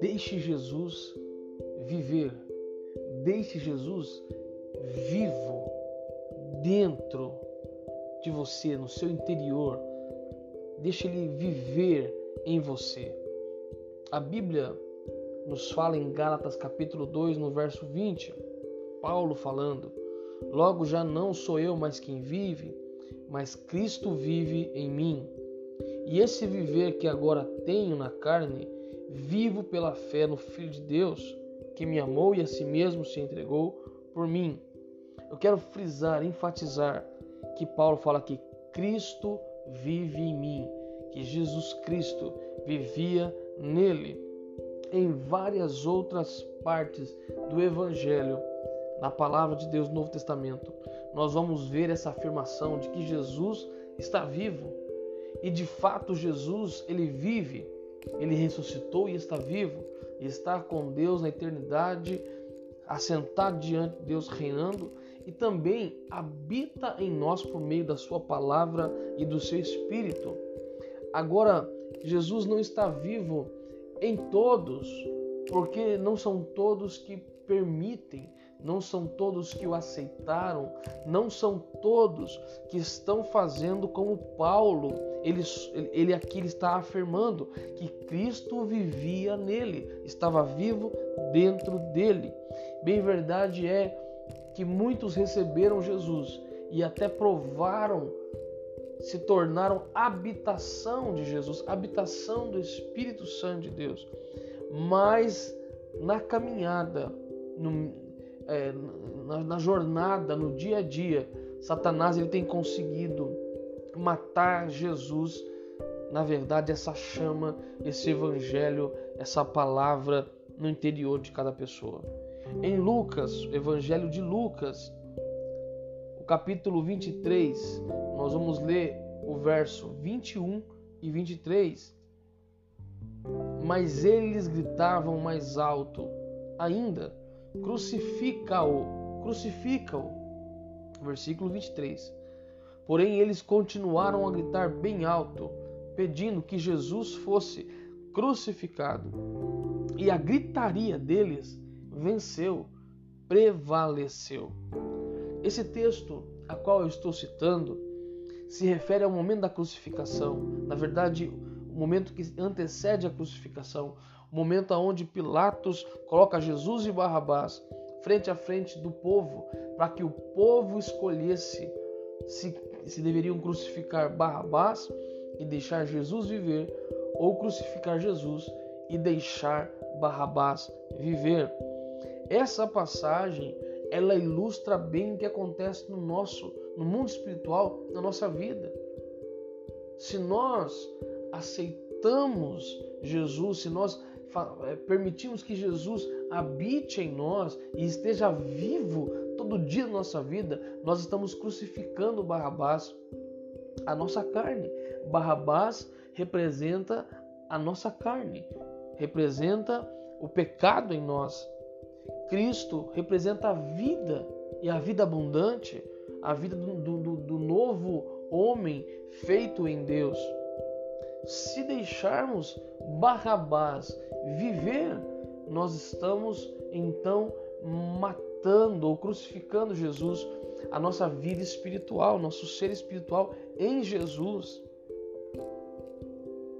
Deixe Jesus viver, deixe Jesus vivo dentro de você, no seu interior. Deixe ele viver em você. A Bíblia nos fala em Gálatas capítulo 2, no verso 20, Paulo falando: Logo já não sou eu mais quem vive, mas Cristo vive em mim. E esse viver que agora tenho na carne, vivo pela fé no Filho de Deus, que me amou e a si mesmo se entregou por mim. Eu quero frisar, enfatizar que Paulo fala que Cristo vive em mim, que Jesus Cristo vivia nele. Em várias outras partes do Evangelho, na palavra de Deus no Novo Testamento, nós vamos ver essa afirmação de que Jesus está vivo. E de fato Jesus, ele vive, ele ressuscitou e está vivo, e está com Deus na eternidade, assentado diante de Deus reinando e também habita em nós por meio da sua palavra e do seu espírito. Agora, Jesus não está vivo em todos, porque não são todos que permitem, não são todos que o aceitaram, não são todos que estão fazendo como Paulo. Ele, ele aqui está afirmando que Cristo vivia nele, estava vivo dentro dele. Bem verdade é que muitos receberam Jesus e até provaram, se tornaram habitação de Jesus, habitação do Espírito Santo de Deus. Mas na caminhada, no, é, na, na jornada, no dia a dia, Satanás ele tem conseguido matar Jesus, na verdade, essa chama, esse evangelho, essa palavra no interior de cada pessoa. Em Lucas, Evangelho de Lucas, o capítulo 23, nós vamos ler o verso 21 e 23. Mas eles gritavam mais alto ainda: Crucifica-o, crucifica-o. Versículo 23. Porém, eles continuaram a gritar bem alto, pedindo que Jesus fosse crucificado. E a gritaria deles venceu, prevaleceu. Esse texto a qual eu estou citando se refere ao momento da crucificação. Na verdade, momento que antecede a crucificação, o momento onde Pilatos coloca Jesus e Barrabás frente a frente do povo, para que o povo escolhesse se, se deveriam crucificar Barrabás e deixar Jesus viver, ou crucificar Jesus e deixar Barrabás viver. Essa passagem ela ilustra bem o que acontece no nosso, no mundo espiritual, na nossa vida. Se nós aceitamos Jesus, se nós é, permitimos que Jesus habite em nós e esteja vivo todo dia na nossa vida, nós estamos crucificando Barrabás, a nossa carne. Barrabás representa a nossa carne, representa o pecado em nós. Cristo representa a vida e a vida abundante, a vida do, do, do novo homem feito em Deus. Se deixarmos Barrabás viver, nós estamos então matando ou crucificando Jesus, a nossa vida espiritual, nosso ser espiritual em Jesus.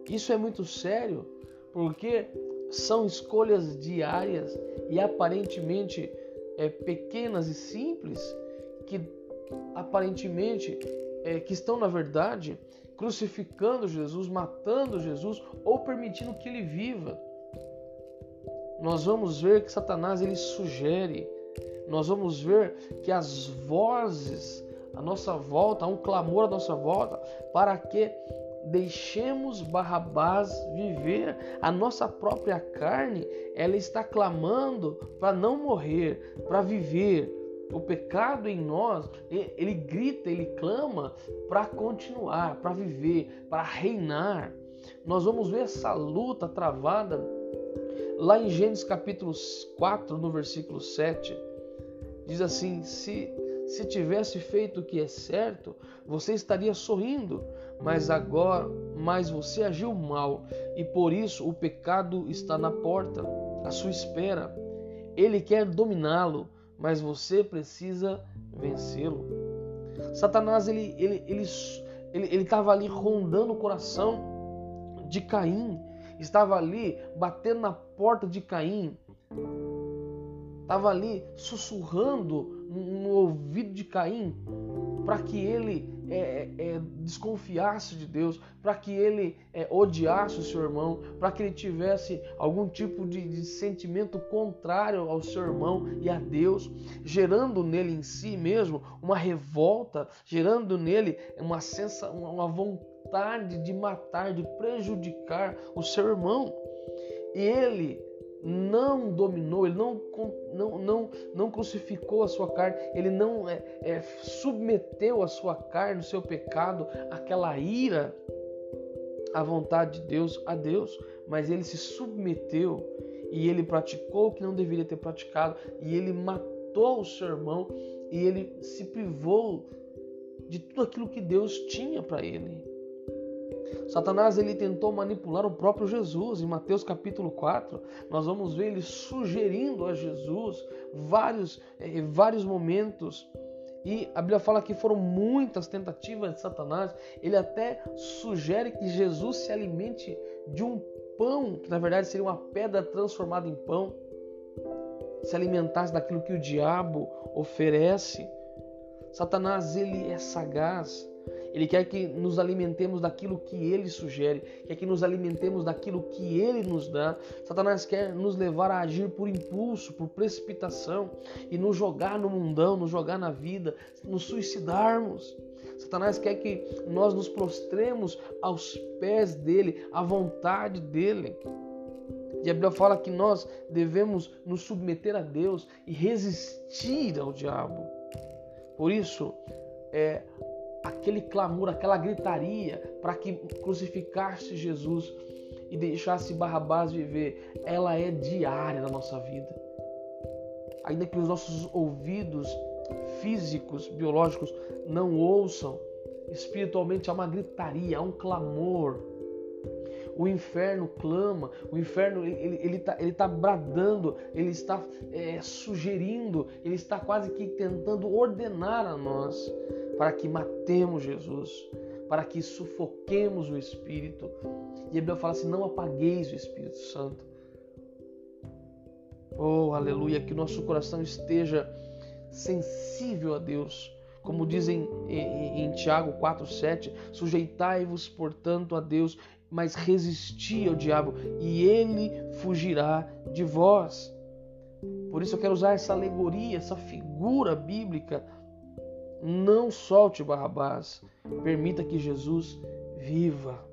Isso é muito sério, porque são escolhas diárias e aparentemente é, pequenas e simples que aparentemente é, que estão na verdade crucificando Jesus, matando Jesus ou permitindo que ele viva. Nós vamos ver que Satanás ele sugere, nós vamos ver que as vozes à nossa volta, há um clamor à nossa volta para que deixemos Barrabás viver. A nossa própria carne, ela está clamando para não morrer, para viver. O pecado em nós, ele grita, ele clama para continuar, para viver, para reinar. Nós vamos ver essa luta travada lá em Gênesis capítulo 4, no versículo 7. Diz assim: se, se tivesse feito o que é certo, você estaria sorrindo, mas agora, mas você agiu mal e por isso o pecado está na porta, à sua espera. Ele quer dominá-lo, mas você precisa vencê-lo. Satanás ele ele ele ele estava ali rondando o coração de Caim, estava ali batendo na porta de Caim, estava ali sussurrando no ouvido de Caim para que ele é, é, desconfiasse de Deus, para que ele é, odiasse o seu irmão, para que ele tivesse algum tipo de, de, sentimento contrário ao seu irmão e a Deus, gerando nele em si mesmo uma revolta, gerando nele uma, sensa, uma vontade de matar, de prejudicar o seu irmão. E ele não dominou, ele não, não, não, não crucificou a sua carne, ele não é, é, submeteu a sua carne, o seu pecado, aquela ira à vontade de Deus, a Deus, mas ele se submeteu e ele praticou o que não deveria ter praticado e ele matou o seu irmão e ele se privou de tudo aquilo que Deus tinha para ele. Satanás ele tentou manipular o próprio Jesus. Em Mateus capítulo 4, nós vamos ver ele sugerindo a Jesus vários, eh, vários momentos. E a Bíblia fala que foram muitas tentativas de Satanás. Ele até sugere que Jesus se alimente de um pão, que na verdade seria uma pedra transformada em pão. Se alimentasse daquilo que o diabo oferece. Satanás ele é sagaz. Ele quer que nos alimentemos daquilo que ele sugere, quer que nos alimentemos daquilo que ele nos dá. Satanás quer nos levar a agir por impulso, por precipitação e nos jogar no mundão, nos jogar na vida, nos suicidarmos. Satanás quer que nós nos prostremos aos pés dele, à vontade dele. E a Bíblia fala que nós devemos nos submeter a Deus e resistir ao diabo. Por isso, é, aquele clamor, aquela gritaria para que crucificasse Jesus e deixasse Barrabás viver, ela é diária na nossa vida. Ainda que os nossos ouvidos físicos, biológicos não ouçam, espiritualmente há uma gritaria, há um clamor. O inferno clama, o inferno ele está ele tá bradando, ele está é, sugerindo, ele está quase que tentando ordenar a nós para que matemos Jesus, para que sufoquemos o Espírito. E a Bíblia fala assim: não apagueis o Espírito Santo. Oh, aleluia, que o nosso coração esteja sensível a Deus. Como dizem em, em Tiago 4,7: sujeitai-vos, portanto, a Deus, mas resisti ao diabo, e ele fugirá de vós. Por isso eu quero usar essa alegoria, essa figura bíblica não solte Barrabás, permita que Jesus viva.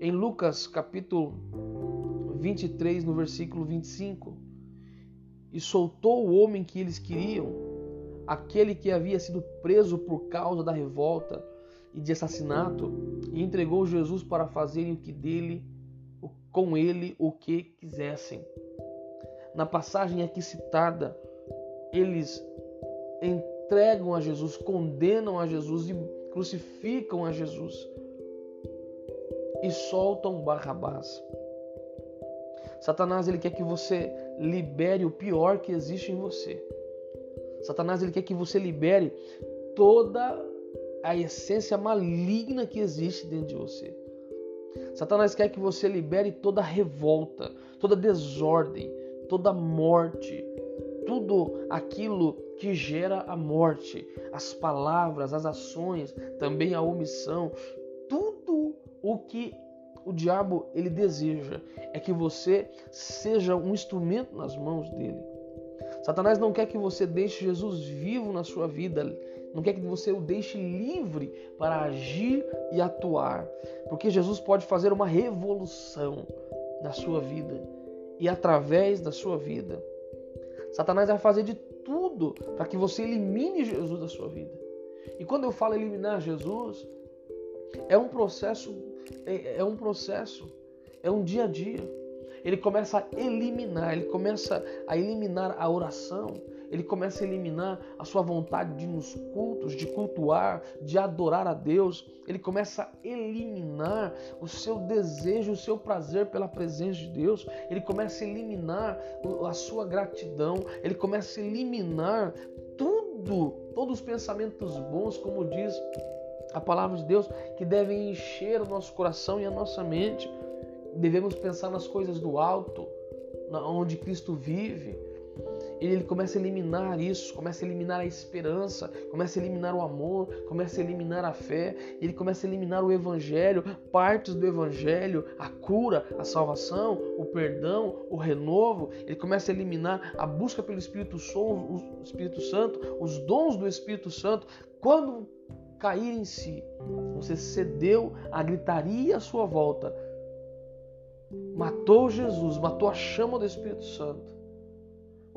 Em Lucas capítulo 23, no versículo 25, e soltou o homem que eles queriam, aquele que havia sido preso por causa da revolta e de assassinato, e entregou Jesus para fazerem o que dele, com ele o que quisessem. Na passagem aqui citada, eles entregam a Jesus, condenam a Jesus e crucificam a Jesus e soltam Barrabás. Satanás ele quer que você libere o pior que existe em você. Satanás ele quer que você libere toda a essência maligna que existe dentro de você. Satanás quer que você libere toda revolta, toda desordem, toda morte, tudo aquilo que gera a morte, as palavras, as ações, também a omissão, tudo o que o diabo ele deseja é que você seja um instrumento nas mãos dele. Satanás não quer que você deixe Jesus vivo na sua vida, não quer que você o deixe livre para agir e atuar, porque Jesus pode fazer uma revolução na sua vida e através da sua vida. Satanás vai fazer de tudo para que você elimine Jesus da sua vida. E quando eu falo eliminar Jesus, é um processo, é, é um processo, é um dia a dia. Ele começa a eliminar, ele começa a eliminar a oração, ele começa a eliminar a sua vontade de nos cultos, de cultuar, de adorar a Deus. Ele começa a eliminar o seu desejo, o seu prazer pela presença de Deus. Ele começa a eliminar a sua gratidão. Ele começa a eliminar tudo, todos os pensamentos bons, como diz a palavra de Deus, que devem encher o nosso coração e a nossa mente. Devemos pensar nas coisas do alto, onde Cristo vive ele começa a eliminar isso, começa a eliminar a esperança, começa a eliminar o amor, começa a eliminar a fé, ele começa a eliminar o evangelho, partes do evangelho, a cura, a salvação, o perdão, o renovo. Ele começa a eliminar a busca pelo Espírito, Santo, os dons do Espírito Santo. Quando cair em si, você cedeu à gritaria à sua volta, matou Jesus, matou a chama do Espírito Santo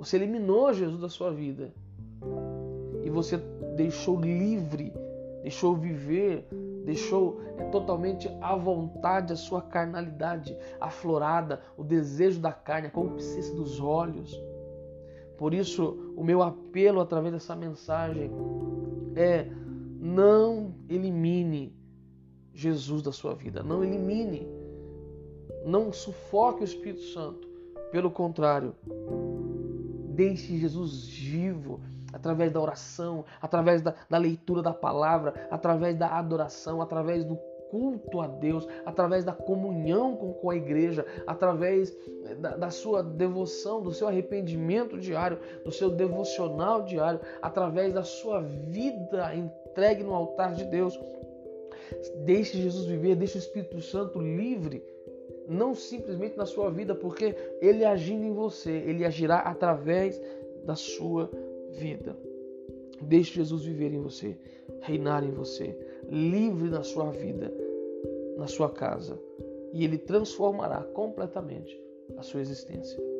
você eliminou Jesus da sua vida. E você deixou livre, deixou viver, deixou é, totalmente à vontade a sua carnalidade aflorada, o desejo da carne, a concupiscência dos olhos. Por isso, o meu apelo através dessa mensagem é: não elimine Jesus da sua vida, não elimine, não sufoque o Espírito Santo. Pelo contrário, Deixe Jesus vivo através da oração, através da, da, leitura da palavra, através da adoração, através do culto a Deus, através da comunhão com, com a igreja, através da, da sua devoção, do seu arrependimento diário, do seu devocional diário, através da sua vida entregue no altar de Deus. Deixe Jesus viver, deixe o Espírito Santo livre não simplesmente na sua vida, porque ele agindo em você, ele agirá através da sua vida. Deixe Jesus viver em você, reinar em você, livre na sua vida, na sua casa, e ele transformará completamente a sua existência.